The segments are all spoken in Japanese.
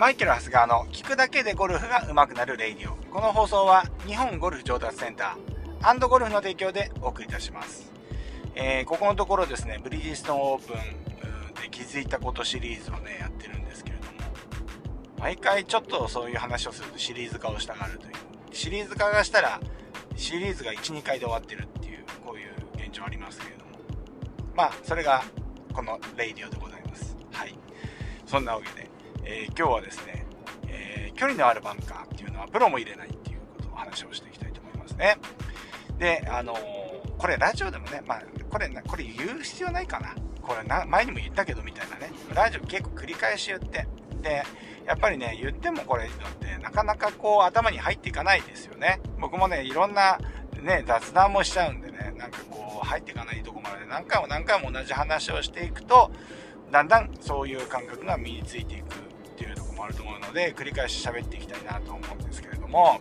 マイケル・ハスガーの聞くだけでゴルフが上手くなる radio。この放送は日本ゴルフ上達センターゴルフの提供でお送りいたします。えー、ここのところですね、ブリヂストンオープンで気づいたことシリーズをね、やってるんですけれども、毎回ちょっとそういう話をするとシリーズ化をしたがるという。シリーズ化がしたら、シリーズが1、2回で終わってるっていう、こういう現状ありますけれども。まあ、それがこのレイディオでございます。はい。そんなわけで、えー、今日はですね、えー、距離のあるバンカーっていうのはプロも入れないっていうことを話をしていきたいと思いますね。で、あのー、これラジオでもね、まあ、これ、これ言う必要ないかな。これな、前にも言ったけどみたいなね、ラジオ結構繰り返し言って、で、やっぱりね、言ってもこれってなかなかこう頭に入っていかないですよね。僕もね、いろんなね、雑談もしちゃうんでね、なんかこう入っていかないとこまで何回も何回も同じ話をしていくと、だんだんそういう感覚が身についていくもあると思うので繰り返し喋っていきたいなと思うんですけれども、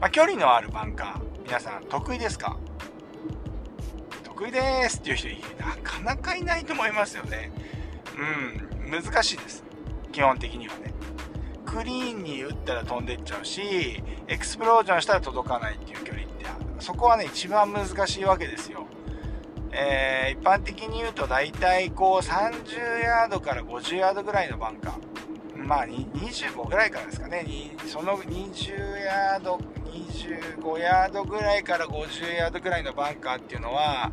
まあ、距離のあるバンカー皆さん得意ですか？得意ですっていう人なかなかいないと思いますよね。うん難しいです。基本的にはね。クリーンに打ったら飛んでっちゃうしエクスプロージョンしたら届かないっていう距離ってそこはね一番難しいわけですよ。えー、一般的に言うと大体こう30ヤードから50ヤードぐらいのバンカー。まあ、25ぐらいからですかね、その20ヤード、25ヤードぐらいから50ヤードぐらいのバンカーっていうのは、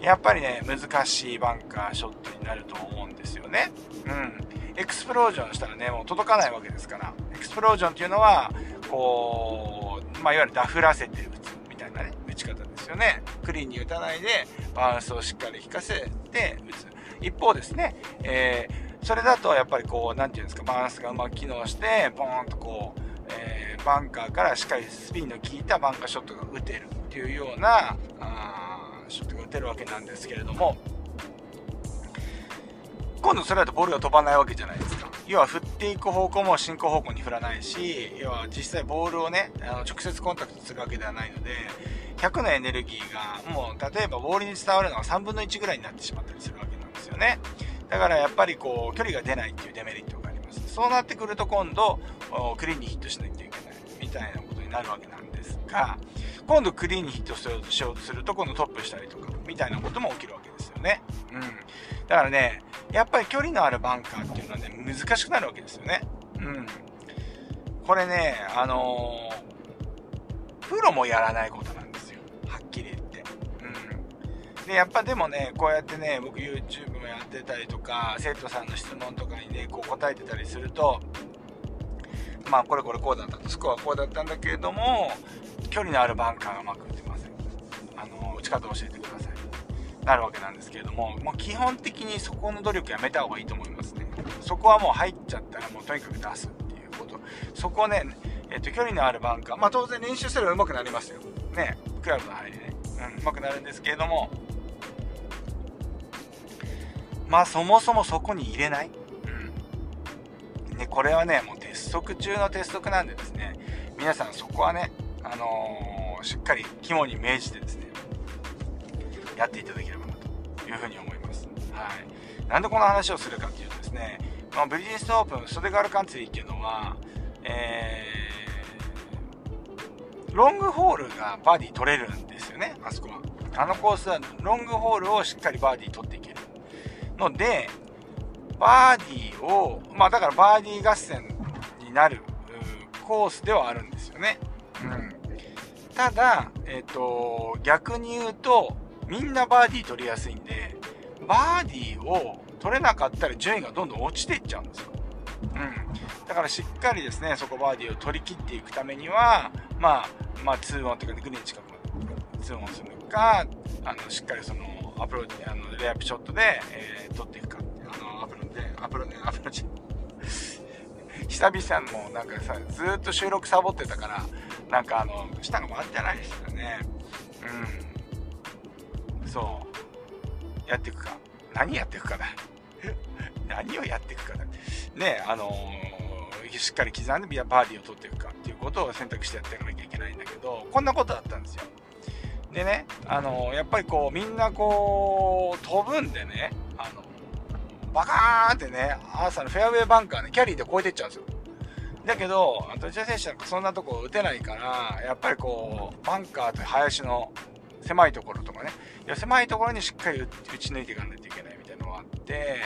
やっぱりね、難しいバンカーショットになると思うんですよね。うん。エクスプロージョンしたらね、もう届かないわけですから、エクスプロージョンっていうのは、こう、まあ、いわゆるダフらせて打つみたいなね、打ち方ですよね。クリーンに打たないで、バウンスをしっかり引かせて打つ。一方ですね、えーそれだとやっぱりこう、何て言うんですか、バランスがうまく機能して、ポーンとこう、えー、バンカーからしっかりスピンの効いたバンカーショットが打てるっていうような、あショットが打てるわけなんですけれども、今度それだとボールが飛ばないわけじゃないですか。要は振っていく方向も進行方向に振らないし、要は実際ボールをね、あの直接コンタクトするわけではないので、100のエネルギーがもう例えばボールに伝わるのは3分の1ぐらいになってしまったりするわけなんですよね。だからやっぱりこう、距離が出ないっていうデメリットがあります。そうなってくると今度、クリーンにヒットしないといけないみたいなことになるわけなんですが、今度クリーンにヒットしようとすると、今度トップしたりとか、みたいなことも起きるわけですよね。うん。だからね、やっぱり距離のあるバンカーっていうのはね、難しくなるわけですよね。うん。これね、あのー、プロもやらないことなんですで、やっぱでもね、こうやってね、僕 YouTube もやってたりとか生徒さんの質問とかにねこう答えてたりするとまあこれこれこうだったスコアこうだったんだけれども距離のあるバンカーがうまく打てません。あの打ち方を教えてください。なるわけなんですけれども、もう基本的にそこの努力やめた方がいいと思いますね。そこはもう入っちゃったらもうとにかく出すっていうこと。そこをね、えっと、距離のあるバンカーまあ当然練習すれば上手くなりますよ。ねクラブの入りね、うん、上手くなるんですけれどもまあそもそもそこに入れない？うん。ね、これはね、もう鉄則中の鉄則なんでですね、皆さんそこはね、あのー、しっかり肝に銘じてですね、やっていただければなというふうに思います。はい。なんでこの話をするかっていうとですね、まあ、ブリヂストンオープン袖ヶ浦カンツリーっていうのは、えー、ロングホールがバーディー取れるんですよね、あそこは。あのコースはロングホールをしっかりバーディー取っていける。ので、バーディーを、まあだからバーディー合戦になるコースではあるんですよね。うん。ただ、えっ、ー、と、逆に言うと、みんなバーディー取りやすいんで、バーディーを取れなかったら順位がどんどん落ちていっちゃうんですよ。うん。だからしっかりですね、そこバーディーを取り切っていくためには、まあ、まあ、2オンというか、グリーン近くまで2オンするか、あの、しっかりその、アプローチ、あの、レイアップショットで、えー、取っていくか。あの、アプロで、アプロね、アプローチ。久々もなんかさ、ずっと収録サボってたから、なんかあの、舌が回ってないですよね。うん。そう。やっていくか。何やっていくかだ。何をやっていくかだ。ね、あのー、しっかり刻んでバーディーを取っていくかっていうことを選択してやっていかなきゃいけないんだけど、こんなことだったんですよ。でね、あのやっぱりこうみんなこう飛ぶんでねあのバカーンってね、アーサーのフェアウェイバンカーね、キャリーで越えてっちゃうんですよ。だけど、土屋選手なんかそんなとこ打てないから、やっぱりこう、バンカーと林の狭いところとかね、いや狭いところにしっかり打ち抜いていかないといけないみたいなのがあって、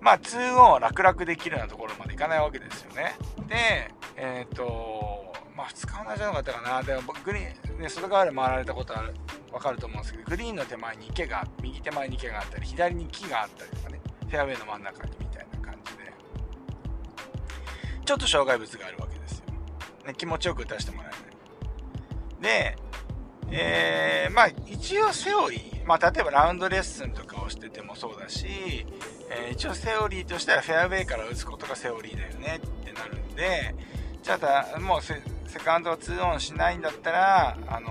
まあ、2オンは楽々できるようなところまでいかないわけですよね。で、えっ、ー、と、まあ、2日同じのがあったかな。でも、グリーン、ね、外側で回られたことある、わかると思うんですけど、グリーンの手前に池が、右手前に池があったり、左に木があったりとかね、フェアウェイの真ん中にみたいな感じで、ちょっと障害物があるわけですよ。ね、気持ちよく打たせてもらえない。で、えー、まあ、一応セオリー、まあ、例えばラウンドレッスンとかをしててもそうだし、えー、一応セオリーとしてはフェアウェイから打つことがセオリーだよねってなるんで、じゃあもうセカンドを2オンしないんだったら、あの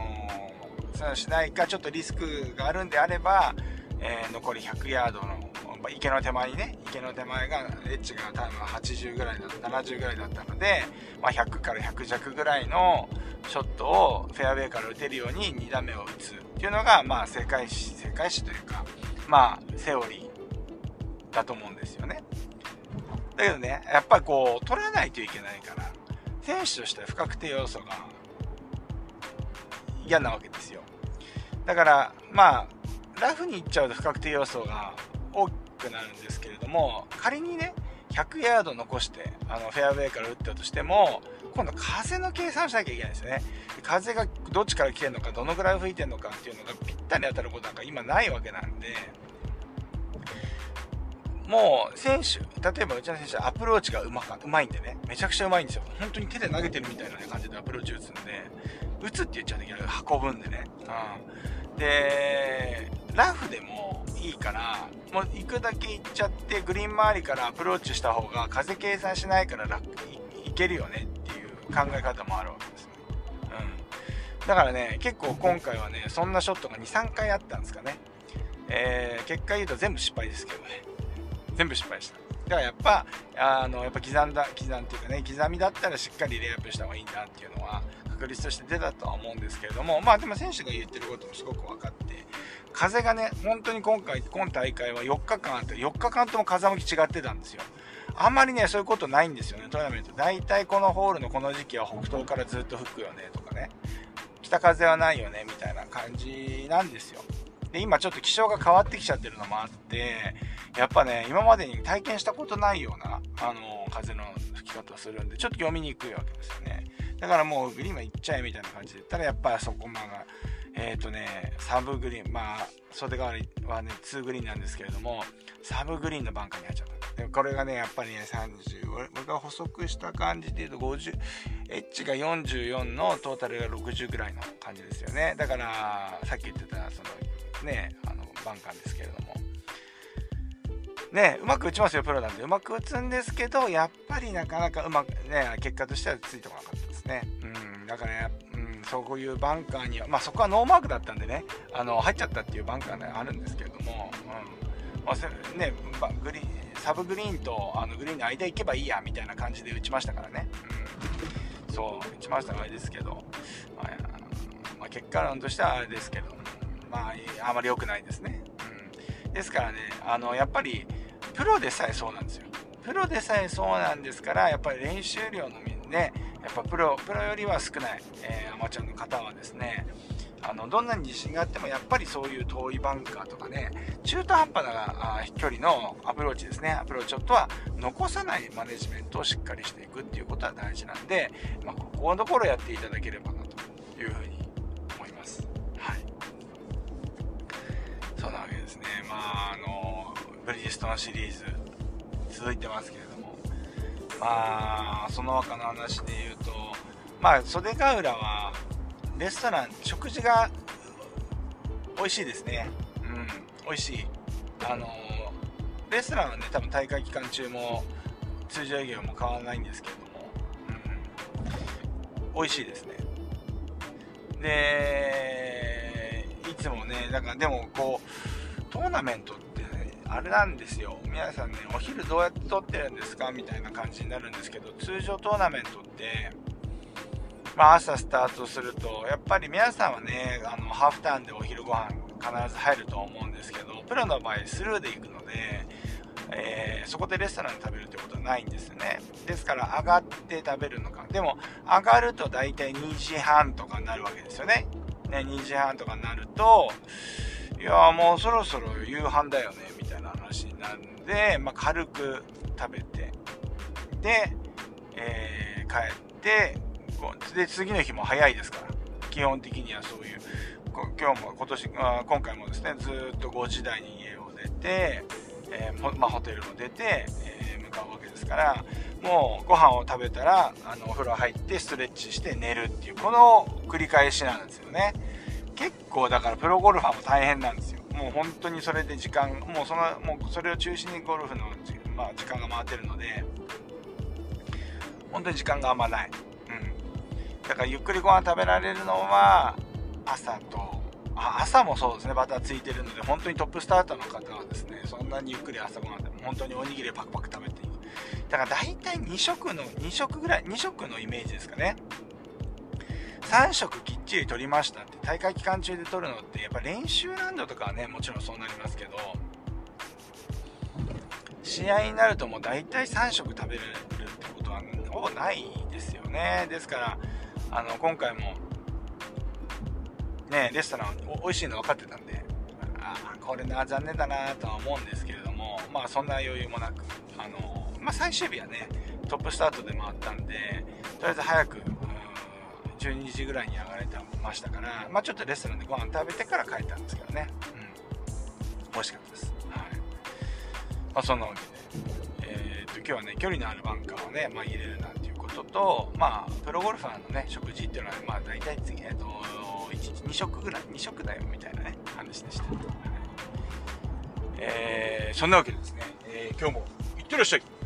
ー、そうしないか、ちょっとリスクがあるんであれば、えー、残り100ヤードの池の手前にね、池の手前が、エッジが多分80ぐらいだった、70ぐらいだったので、まあ、100から100弱ぐらいのショットをフェアウェイから打てるように2打目を打つっていうのが、まあ、正解し、正解しというか、まあ、セオリーだと思うんですよね。だけどね、やっぱりこう、取らないといけないから、選手としては不確定要素が嫌なわけですよ。だから、まあ、ラフに行っちゃうと不確定要素が大きくなるんですけれども、仮にね、100ヤード残して、あの、フェアウェイから打ったとしても、今度風の計算しなきゃいけないですね。風がどっちから来てるのか、どのぐらい吹いてるのかっていうのがぴったり当たることなんか今ないわけなんで、もう選手、例えばうちの選手はアプローチがうまかうまいんでね、めちゃくちゃうまいんですよ。本当に手で投げてるみたいな、感じでアプローチ打つんで、打つって言っちゃうときは運ぶんでね。うん、で、ラフでもいいから、もう行くだけ行っちゃって、グリーン周りからアプローチした方が風計算しないから楽いけるよねっていう考え方もあるわけですね。うん。だからね、結構今回はね、そんなショットが2、3回あったんですかね。えー、結果言うと全部失敗ですけどね。全部失敗した。だからやっぱ、あの、やっぱ刻んだ、刻んっていうかね、刻みだったらしっかりレイアップした方がいいんだっていうのは、確率として出たとは思うんですけれども、まあでも選手が言ってることもすごく分かって、風がね、本当に今回、今大会は4日間あって、4日間とも風向き違ってたんですよ。あんまりね、そういうことないんですよね、トーナメント。大体このホールのこの時期は北東からずっと吹くよねとかね、北風はないよねみたいな感じなんですよ。で、今ちょっと気象が変わってきちゃってるのもあって、やっぱね、今までに体験したことないような、あの、風の吹き方をするんで、ちょっと読みにくいわけですよね。だからもうグリーンは行っちゃえみたいな感じで言ったら、やっぱりそこまが、えっ、ー、とね、サブグリーン、まあ、袖代わりはね、2グリーンなんですけれども、サブグリーンのバンカーに入っちゃった。でこれがね、やっぱりね、30、僕が補足した感じで言うと50、エッジが44のトータルが60ぐらいの感じですよね。だから、さっき言ってた、その、ね、あの、バンカーですけれども、ね、うまく打ちますよ、プロなんで。うまく打つんですけど、やっぱりなかなかうまく、ね、結果としてはついてこなかったですね。うん、だからね、うん、そういうバンカーには、まあそこはノーマークだったんでね、あの、入っちゃったっていうバンカーがあるんですけれども、うん、まあ、ね、グリーン、サブグリーンとあのグリーンの間行けばいいや、みたいな感じで打ちましたからね。うん、そう、打ちましたがあれですけど、まあ、まあ、結果論としてはあれですけど、まあ、あまり良くないですね。うん、ですからね、あの、やっぱり、プロでさえそうなんですよ。プロでさえそうなんですから、やっぱり練習量のね、やっぱプロ、プロよりは少ない、えー、アマチュアの方はですね、あの、どんなに自信があっても、やっぱりそういう遠いバンカーとかね、中途半端な飛距離のアプローチですね、アプローチショットは残さないマネジメントをしっかりしていくっていうことは大事なんで、まあ、ここのところやっていただければなというふうに思います。はい。そうなわけですね。まあ、あの、ブリヂストンシリーズ続いてますけれども。まあその他の話で言うとまあ袖ヶ浦はレストラン食事が美味しいですね。うん美味しい。あのレストランはね多分大会期間中も通常営業も変わらないんですけれども、うん、美味しいですね。でいつもねだからでもこうトーナメントってあれなんですよ皆さんねお昼どうやって撮ってるんですか？みたいな感じになるんですけど通常トーナメントってまあ、朝スタートするとやっぱり皆さんはねあのハーフターンでお昼ご飯必ず入ると思うんですけどプロの場合スルーで行くのでえー、そこでレストランで食べるってことはないんですよね。ですから上がって食べるのか。でも上がると大体2時半とかになるわけですよね。ね、2時半とかになると、いやもうそろそろ夕飯だよね、なんで、まあ、軽く食べて、で、えー、帰って、で、次の日も早いですから、基本的にはそういう、今日も今年、今回もですね、ずっと5時台に家を出て、えー、まあ、ホテルも出て、えー、向かうわけですからもうご飯を食べたらあのお風呂入ってストレッチして寝るっていうこの繰り返しなんですよね。結構だからプロゴルファーも大変なんですよ。もう本当にそれで時間もうそのもうそれを中心にゴルフの、まあ、時間が回ってるので本当に時間があんまない、うん、だからゆっくりご飯食べられるのは朝と朝もそうですね。バターついてるので本当にトップスターターの方はですねそんなにゆっくり朝ごはんでも本当におにぎりパクパク食べていくだから大体2食の2食ぐらい2食のイメージですかね。3食きっちり取りましたって大会期間中で取るのってやっぱ練習ラウンドとかはねもちろんそうなりますけど試合になるともう大体3食食べるってことはほぼないですよね。ですからあの今回もね、レストラン美味しいの分かってたんで、あこれな、残念だなとは思うんですけれども、まあそんな余裕もなく、あの、まあ最終日はね、トップスタートで回ったんで、とりあえず早く、12時ぐらいに上がれてましたから、まあちょっとレストランでご飯食べてから帰ったんですけどね、うん、美味しかったです。はい。まあそんなわけで、えー、っと、今日はね、距離のあるバンカーをね、まあ入れるなんていうことと、まあ、プロゴルファーのね、食事っていうのは、まあ大体次、えっと、1日2食ぐらい2食だよみたいなね話でした、はい、えー、そんなわけでですね、えー、今日もいってらっしゃい。